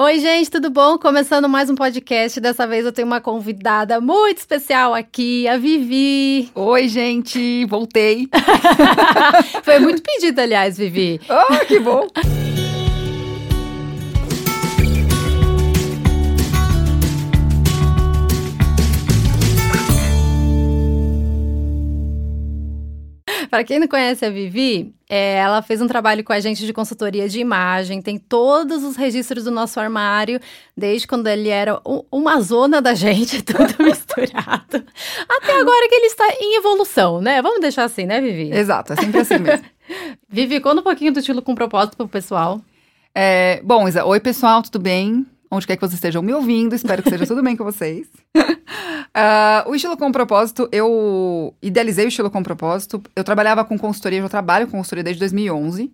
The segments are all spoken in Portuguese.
Oi, gente, tudo bom? Começando mais um podcast. Dessa vez eu tenho uma convidada muito especial aqui, a Vivi. Oi, gente, voltei. Foi muito pedido, aliás, Vivi. Oh, que bom. Para quem não conhece a Vivi, é, ela fez um trabalho com a gente de consultoria de imagem, tem todos os registros do nosso armário, desde quando ele era uma zona da gente, tudo misturado, até agora que ele está em evolução, né? Vamos deixar assim, né, Vivi? Exato, é sempre assim mesmo. Vivi, conta um pouquinho do estilo com propósito para o pessoal. É, bom, Isa, oi pessoal, tudo bem? Onde quer que vocês estejam me ouvindo, espero que seja tudo bem com vocês. Uh, o estilo com propósito, eu idealizei o estilo com propósito. Eu trabalhava com consultoria, eu já trabalho com consultoria desde 2011.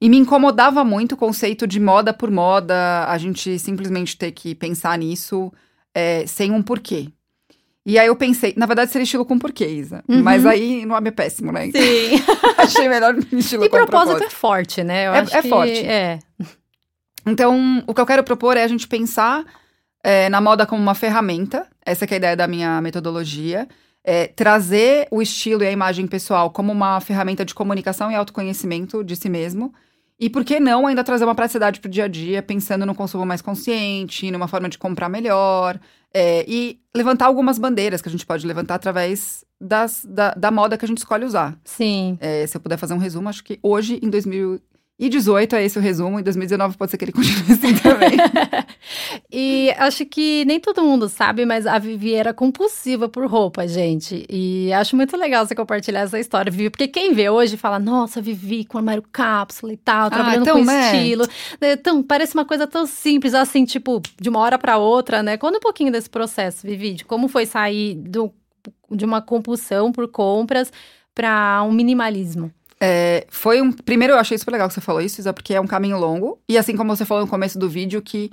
E me incomodava muito o conceito de moda por moda, a gente simplesmente ter que pensar nisso é, sem um porquê. E aí eu pensei, na verdade seria estilo com porquê, Isa. Uhum. Mas aí nome é péssimo, né? Sim. Achei melhor estilo e com propósito. propósito é forte, né? Eu é, é forte. É. Então, o que eu quero propor é a gente pensar é, na moda como uma ferramenta, essa é a ideia da minha metodologia. É, trazer o estilo e a imagem pessoal como uma ferramenta de comunicação e autoconhecimento de si mesmo. E por que não ainda trazer uma praticidade para o dia a dia, pensando no consumo mais consciente, numa forma de comprar melhor, é, e levantar algumas bandeiras que a gente pode levantar através das, da, da moda que a gente escolhe usar. Sim. É, se eu puder fazer um resumo, acho que hoje, em 2000, e 18 é esse o resumo, e 2019 pode ser que ele continue assim também. e acho que nem todo mundo sabe, mas a Vivi era compulsiva por roupa, gente. E acho muito legal você compartilhar essa história, Vivi, porque quem vê hoje fala, nossa, Vivi com armário cápsula e tal, ah, trabalhando ah, então, com né? estilo. Então, parece uma coisa tão simples, assim, tipo, de uma hora para outra, né? Conta um pouquinho desse processo, Vivi, de como foi sair do, de uma compulsão por compras para um minimalismo. É, foi um. Primeiro, eu achei super legal que você falou isso, Isa, porque é um caminho longo. E assim como você falou no começo do vídeo, que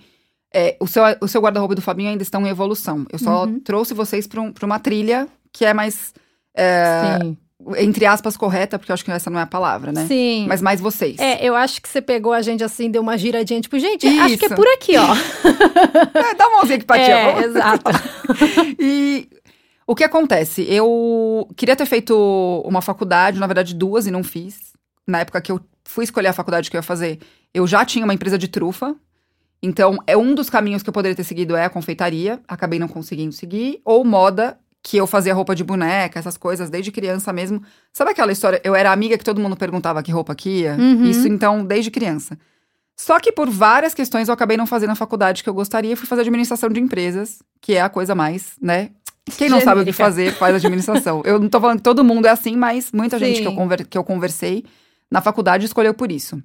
é, o seu, o seu guarda-roupa do Fabinho ainda estão em evolução. Eu só uhum. trouxe vocês para um, uma trilha que é mais. É, Sim entre aspas, correta, porque eu acho que essa não é a palavra, né? Sim. Mas mais vocês. É, eu acho que você pegou a gente assim, deu uma giradinha, tipo, gente, Isso. acho que é por aqui, ó. é, dá uma mãozinha aqui pra É, exato. e o que acontece? Eu queria ter feito uma faculdade, na verdade duas, e não fiz. Na época que eu fui escolher a faculdade que eu ia fazer, eu já tinha uma empresa de trufa. Então, é um dos caminhos que eu poderia ter seguido é a confeitaria. Acabei não conseguindo seguir. Ou moda, que eu fazia roupa de boneca, essas coisas, desde criança mesmo. Sabe aquela história? Eu era amiga que todo mundo perguntava que roupa que ia? Uhum. Isso, então, desde criança. Só que por várias questões eu acabei não fazendo a faculdade que eu gostaria. Fui fazer administração de empresas, que é a coisa mais, né, quem não Genérica. sabe o que fazer, faz administração. eu não tô falando que todo mundo é assim, mas muita Sim. gente que eu, conver, que eu conversei na faculdade escolheu por isso.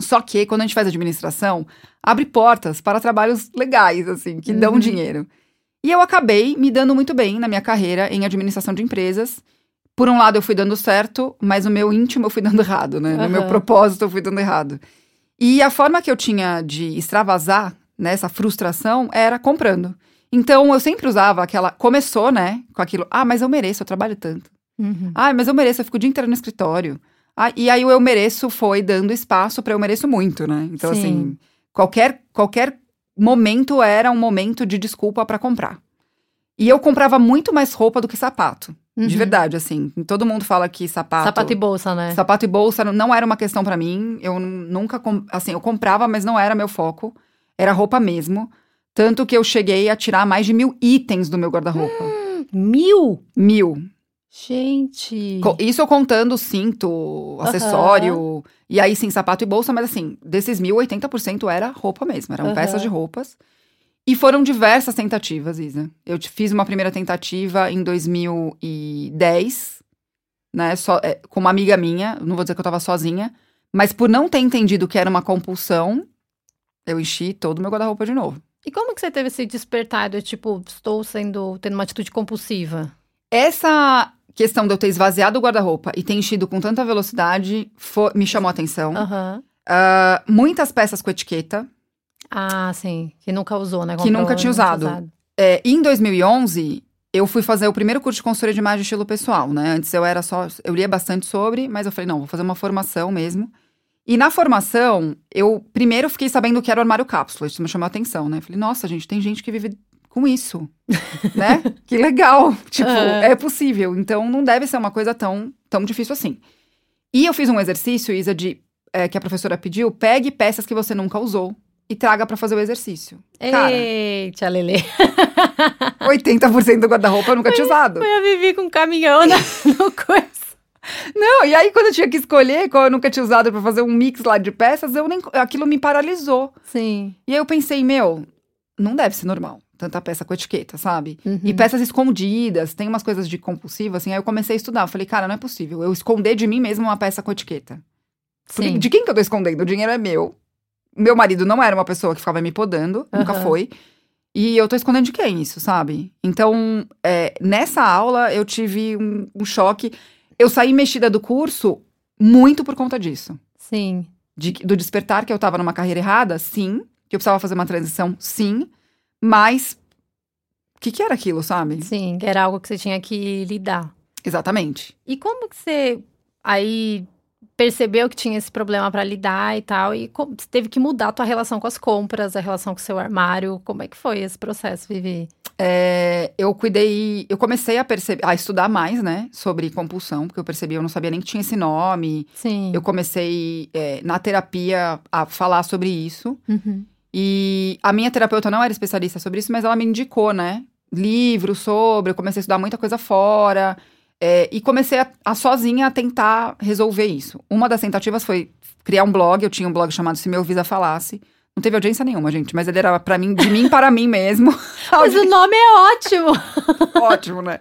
Só que quando a gente faz administração, abre portas para trabalhos legais, assim, que uhum. dão dinheiro. E eu acabei me dando muito bem na minha carreira em administração de empresas. Por um lado, eu fui dando certo, mas no meu íntimo eu fui dando errado, né? No meu propósito eu fui dando errado. E a forma que eu tinha de extravasar nessa né, frustração era comprando. Então eu sempre usava aquela. Começou, né? Com aquilo. Ah, mas eu mereço, eu trabalho tanto. Uhum. Ah, mas eu mereço, eu fico o dia inteiro no escritório. Ah, e aí o eu mereço foi dando espaço para eu mereço muito, né? Então, Sim. assim, qualquer, qualquer momento era um momento de desculpa para comprar. E eu comprava muito mais roupa do que sapato. Uhum. De verdade, assim. Todo mundo fala que sapato. Sapato e bolsa, né? Sapato e bolsa não era uma questão para mim. Eu nunca. Assim, eu comprava, mas não era meu foco. Era roupa mesmo. Tanto que eu cheguei a tirar mais de mil itens do meu guarda-roupa. Hum, mil? Mil. Gente. Isso eu contando cinto, acessório, uhum. e aí sim, sapato e bolsa, mas assim, desses mil, 80% era roupa mesmo, eram uhum. peças de roupas. E foram diversas tentativas, Isa. Eu fiz uma primeira tentativa em 2010, né, só, é, com uma amiga minha, não vou dizer que eu tava sozinha, mas por não ter entendido que era uma compulsão, eu enchi todo o meu guarda-roupa de novo. E como que você teve esse despertar de tipo, estou sendo, tendo uma atitude compulsiva? Essa questão de eu ter esvaziado o guarda-roupa e ter enchido com tanta velocidade foi, me chamou a atenção. Uhum. Uh, muitas peças com etiqueta. Ah, sim. Que nunca usou, né? Comprou, que nunca tinha usado. usado. É, em 2011, eu fui fazer o primeiro curso de consultoria de imagem estilo pessoal, né? Antes eu era só. Eu lia bastante sobre, mas eu falei, não, vou fazer uma formação mesmo. E na formação, eu primeiro fiquei sabendo que era o armário cápsula. Isso me chamou a atenção, né? Falei, nossa, gente, tem gente que vive com isso, né? Que legal. Tipo, É. é possível. Então, não deve ser uma coisa tão, tão difícil assim. E eu fiz um exercício, Isa, de, é, que a professora pediu. Pegue peças que você nunca usou e traga pra fazer o exercício. Cara, Eita, Lele. 80% do guarda-roupa eu nunca tinha usado. Eu vivi com um caminhão na, no coisa. Não, e aí quando eu tinha que escolher qual eu nunca tinha usado pra fazer um mix lá de peças, eu nem, aquilo me paralisou. Sim. E aí eu pensei, meu, não deve ser normal. Tanta peça com etiqueta, sabe? Uhum. E peças escondidas, tem umas coisas de compulsivo, assim. Aí eu comecei a estudar. Eu falei, cara, não é possível. Eu esconder de mim mesmo uma peça com etiqueta. Porque Sim. de quem que eu tô escondendo? O dinheiro é meu. Meu marido não era uma pessoa que ficava me podando, nunca Aham. foi. E eu tô escondendo de quem isso, sabe? Então, é, nessa aula eu tive um, um choque. Eu saí mexida do curso muito por conta disso. Sim. De- do despertar que eu tava numa carreira errada, sim. Que eu precisava fazer uma transição, sim. Mas, o que que era aquilo, sabe? Sim, que era algo que você tinha que lidar. Exatamente. E como que você aí percebeu que tinha esse problema pra lidar e tal? E teve que mudar a tua relação com as compras, a relação com o seu armário? Como é que foi esse processo, Vivi? É, eu cuidei, eu comecei a perceber, a estudar mais, né, sobre compulsão, porque eu percebi, eu não sabia nem que tinha esse nome. Sim. Eu comecei é, na terapia a falar sobre isso. Uhum. E a minha terapeuta não era especialista sobre isso, mas ela me indicou, né? Livros sobre, eu comecei a estudar muita coisa fora. é, e comecei a, a sozinha a tentar resolver isso. Uma das tentativas foi criar um blog. Eu tinha um blog chamado Se Meu Visa Falasse. Não teve audiência nenhuma, gente, mas ele era para mim, de mim para mim mesmo. Mas o nome é ótimo! Ótimo, né?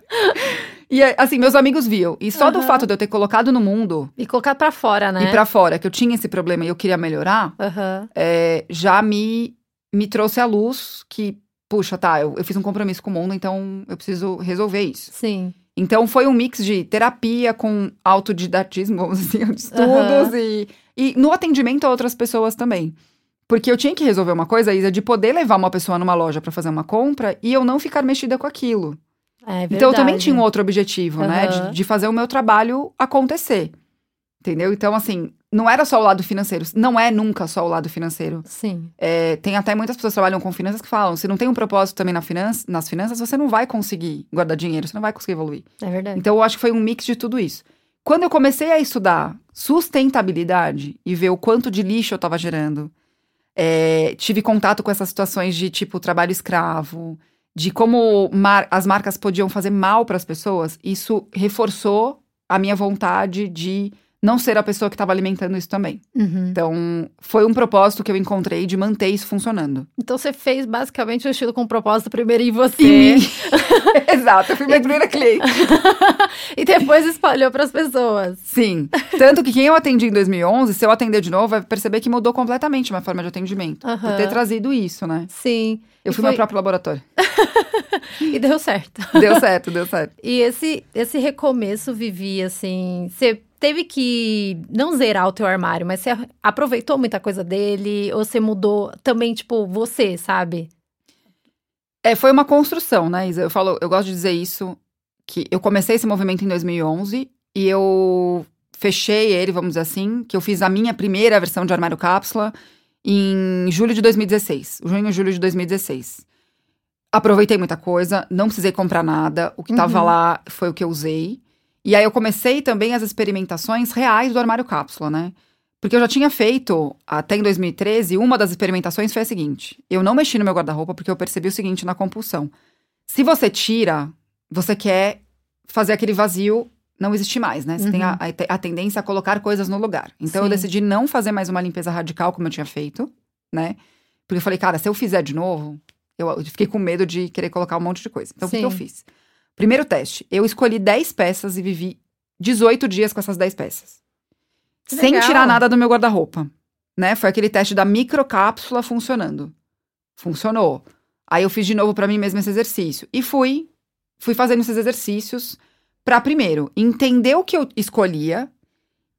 E assim, meus amigos viam. E só do Aham. fato de eu ter colocado no mundo E colocar pra fora, né? e pra fora que eu tinha esse problema e eu queria melhorar, Aham. é, já me, me trouxe à luz que, puxa, tá, eu, eu fiz um compromisso com o mundo, então eu preciso resolver isso. Sim. Então foi um mix de terapia com autodidatismo, vamos dizer, de estudos Aham. e, e no atendimento a outras pessoas também. Porque eu tinha que resolver uma coisa, Isa, de poder levar uma pessoa numa loja pra fazer uma compra e eu não ficar mexida com aquilo. É verdade. Então eu também tinha um outro objetivo, né? Aham. De, de fazer o meu trabalho acontecer. Entendeu? Então, assim, não era só o lado financeiro. Não é nunca só o lado financeiro. Sim. É, tem até muitas pessoas que trabalham com finanças que falam: se não tem um propósito também na finança, nas finanças, você não vai conseguir guardar dinheiro, você não vai conseguir evoluir. É verdade. Então, eu acho que foi um mix de tudo isso. Quando eu comecei a estudar sustentabilidade e ver o quanto de lixo eu estava gerando, é, tive contato com essas situações de tipo trabalho escravo, de como mar- as marcas podiam fazer mal para as pessoas, isso reforçou a minha vontade de não ser a pessoa que estava alimentando isso também. Uhum. Então, foi um propósito que eu encontrei de manter isso funcionando. Então você fez basicamente um estilo com propósito primeiro em você. Em mim. Exato, eu fui minha primeira cliente. e depois espalhou pras pessoas. Sim. Tanto que quem eu atendi em 2011, se eu atender de novo, vai perceber que mudou completamente a minha forma de atendimento. Por Aham. ter trazido isso, né? Sim. Eu E fui foi- meu próprio laboratório. E deu certo. Deu certo, deu certo. E esse, esse recomeço, Vivi, assim, você teve que não zerar o teu armário, mas você aproveitou muita coisa dele, ou você mudou também, tipo, você, sabe? É, foi uma construção, né, Isa? Eu falo, eu gosto de dizer isso, que eu comecei esse movimento em 2011 e eu fechei ele, vamos dizer assim, que eu fiz a minha primeira versão de armário cápsula em julho de 2016, junho e julho de 2016. Aproveitei muita coisa, não precisei comprar nada, o que tava Uhum. lá foi o que eu usei. E aí eu comecei também as experimentações reais do armário cápsula, né? Porque eu já tinha feito, até em 2013, uma das experimentações foi a seguinte: eu não mexi no meu guarda-roupa porque eu percebi o seguinte na compulsão. Se você tira, você quer fazer aquele vazio não existir mais, né? Você tem a, Uhum. a te- a tendência a colocar coisas no lugar. Então eu Sim. decidi não fazer mais uma limpeza radical como eu tinha feito, né? Porque eu falei, cara, se eu fizer de novo, eu eu fiquei com medo de querer colocar um monte de coisa. Então o que, que eu Sim. fiz? Primeiro teste, eu escolhi 10 peças e vivi 18 dias com essas 10 peças. Que Sem legal. tirar nada do meu guarda-roupa. Né? Foi aquele teste da microcápsula funcionando. Funcionou. Aí eu fiz de novo pra mim mesmo esse exercício. E fui, fui fazendo esses exercícios pra primeiro entender o que eu escolhia,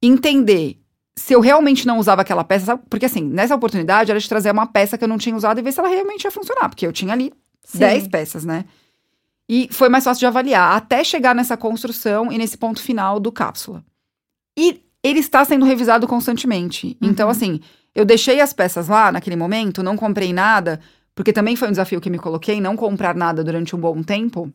entender se eu realmente não usava aquela peça, porque assim, nessa oportunidade era de trazer uma peça que eu não tinha usado e ver se ela realmente ia funcionar, porque eu tinha ali Sim. 10 peças, né? E foi mais fácil de avaliar, até chegar nessa construção e nesse ponto final do cápsula. E ele está sendo revisado constantemente. Uhum. Então, assim, eu deixei as peças lá naquele momento, não comprei nada, porque também foi um desafio que me coloquei, não comprar nada durante um bom tempo,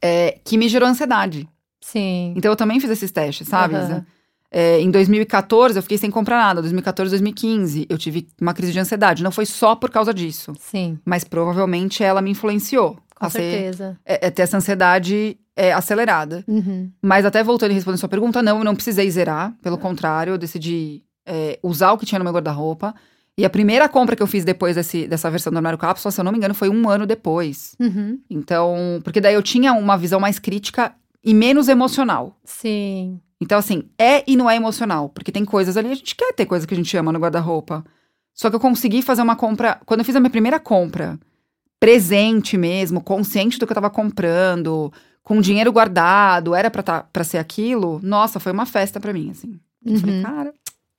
é, que me gerou ansiedade. Sim. Então eu também fiz esses testes, sabe? Isa? É, em 2014 eu fiquei sem comprar nada. 2014, 2015 eu tive uma crise de ansiedade. Não foi só por causa disso, Sim. mas provavelmente ela me influenciou Com certeza. é, é ter essa ansiedade é, acelerada. Uhum. Mas até voltando e respondendo sua pergunta, não, eu não precisei zerar. Pelo contrário, eu decidi é, usar o que tinha no meu guarda-roupa. E a primeira compra que eu fiz depois desse, dessa versão do armário cápsula, se eu não me engano, foi um ano depois. Uhum. Então, porque daí eu tinha uma visão mais crítica e menos emocional. Sim. Então, assim, é e não é emocional. Porque tem coisas ali, a gente quer ter coisas que a gente ama no guarda-roupa. Só que eu consegui fazer uma compra. Quando eu fiz a minha primeira compra, presente mesmo, consciente do que eu tava comprando, com dinheiro guardado, era pra, tá, pra ser aquilo, nossa, foi uma festa pra mim, assim. Eu falei, Uhum. cara,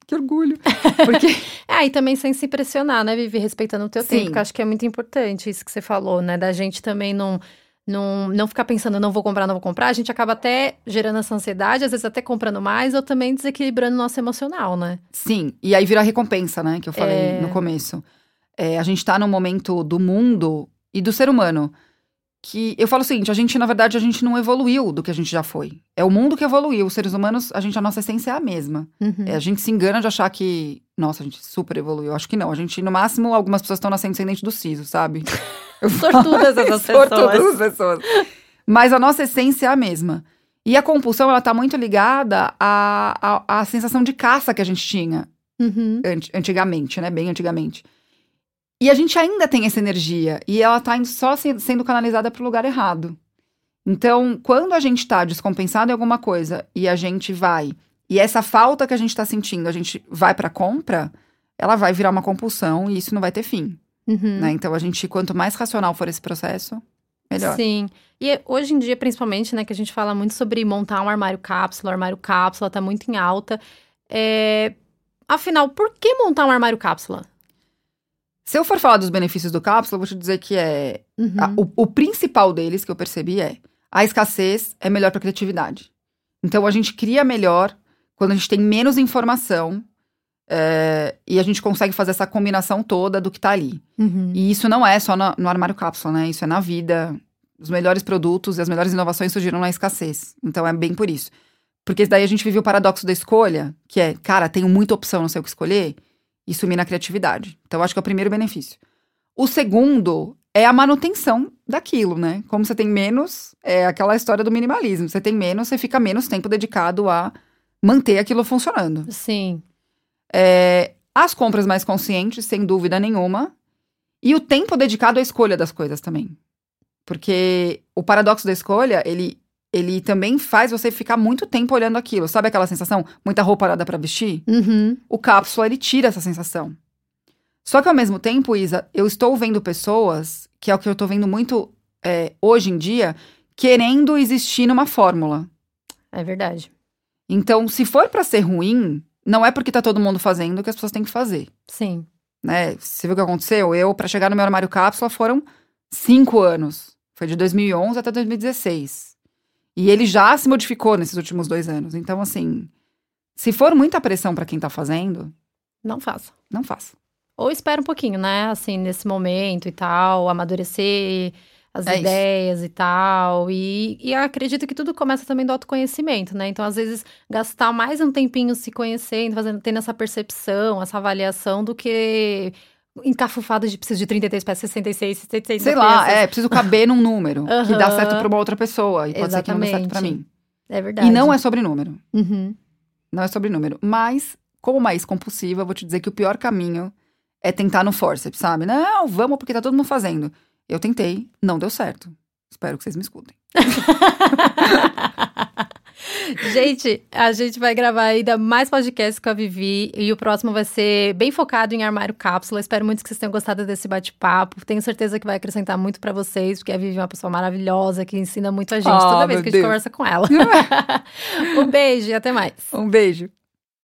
que orgulho. Porque. É, e também sem se pressionar, né, Vivi? Respeitando o teu Sim. tempo, que eu acho que é muito importante isso que você falou, né? Da gente também não, não, não ficar pensando, não vou comprar, não vou comprar. A gente acaba até gerando essa ansiedade, às vezes até comprando mais, ou também desequilibrando o nosso emocional, né? Sim, e aí vira a recompensa, né, que eu falei É. no começo. É, a gente tá num momento do mundo e do ser humano que eu falo o seguinte, a gente, na verdade, a gente não evoluiu do que a gente já foi. É o mundo que evoluiu, os seres humanos, a gente, a nossa essência é a mesma. Uhum. É, a gente se engana de achar que, nossa, a gente super evoluiu. Acho que não, a gente, no máximo, algumas pessoas estão nascendo sem dente do siso, sabe? Sortudas essas pessoas. as pessoas. Mas a nossa essência é a mesma. E a compulsão, ela tá muito ligada à, à, à sensação de caça que a gente tinha Uhum. anti- antigamente, né? Bem antigamente. E a gente ainda tem essa energia. E ela tá indo só se- sendo canalizada pro lugar errado. Então, quando a gente tá descompensado em alguma coisa e a gente vai. E essa falta que a gente tá sentindo, a gente vai pra compra, ela vai virar uma compulsão e isso não vai ter fim. Uhum. Né? Então, a gente, quanto mais racional for esse processo, melhor. Sim. E hoje em dia, principalmente, né, que a gente fala muito sobre montar um armário cápsula, o armário cápsula tá muito em alta. É... Afinal, por que montar um armário cápsula? Se eu for falar dos benefícios do cápsula, eu vou te dizer que é Uhum. A- o, o principal deles que eu percebi é a escassez é melhor para criatividade. Então a gente cria melhor quando a gente tem menos informação é, e a gente consegue fazer essa combinação toda do que tá ali. Uhum. E isso não é só no, no armário cápsula, né? Isso é na vida. Os melhores produtos e as melhores inovações surgiram na escassez. Então é bem por isso. Porque daí a gente vive o paradoxo da escolha, que é, cara, tenho muita opção, não sei o que escolher, e sumir na criatividade. Então, acho que é o primeiro benefício. O segundo é a manutenção daquilo, né? Como você tem menos, é aquela história do minimalismo. Você tem menos, você fica menos tempo dedicado a manter aquilo funcionando. Sim. É, as compras mais conscientes, sem dúvida nenhuma. E o tempo dedicado à escolha das coisas também. Porque o paradoxo da escolha, ele, ele também faz você ficar muito tempo olhando aquilo. Sabe aquela sensação? Muita roupa parada pra vestir? Uhum. O cápsula, ele tira essa sensação. Só que ao mesmo tempo, Isa, eu estou vendo pessoas, que é o que eu estou vendo muito é, hoje em dia, querendo existir numa fórmula. É verdade. Então, se for pra ser ruim, não é porque tá todo mundo fazendo que as pessoas têm que fazer. Sim. né? Você viu o que aconteceu? Eu, pra chegar no meu armário cápsula, foram cinco anos. Foi de 2011 até 2016. E ele já se modificou nesses últimos dois anos. Então, assim, se for muita pressão pra quem tá fazendo, Não faça. não faça. Ou espera um pouquinho, né? Assim, nesse momento e tal, amadurecer as É isso. ideias e tal. E, e acredito que tudo começa também do autoconhecimento, né? Então, às vezes, gastar mais um tempinho se conhecendo, fazendo, tendo essa percepção, essa avaliação, do que encafufado de preciso de 33 peças, 66, 66 Sei lá, peças. é, preciso caber num número que dá certo pra uma outra pessoa. E pode ser que não dê certo pra Exatamente. mim. É verdade. E não é sobre número. Uhum. Não é sobre número. Mas, como uma ex-compulsiva, eu vou te dizer que o pior caminho é tentar no forceps, sabe? Não, vamos porque tá todo mundo fazendo. Eu tentei, não deu certo. Espero que vocês me escutem. gente, a gente vai gravar ainda mais podcasts com a Vivi e o próximo vai ser bem focado em armário cápsula. Espero muito que vocês tenham gostado desse bate-papo. Tenho certeza que vai acrescentar muito pra vocês, porque a Vivi é uma pessoa maravilhosa que ensina muito a gente Ah, toda vez que a gente Deus. conversa com ela. um beijo e até mais. Um beijo.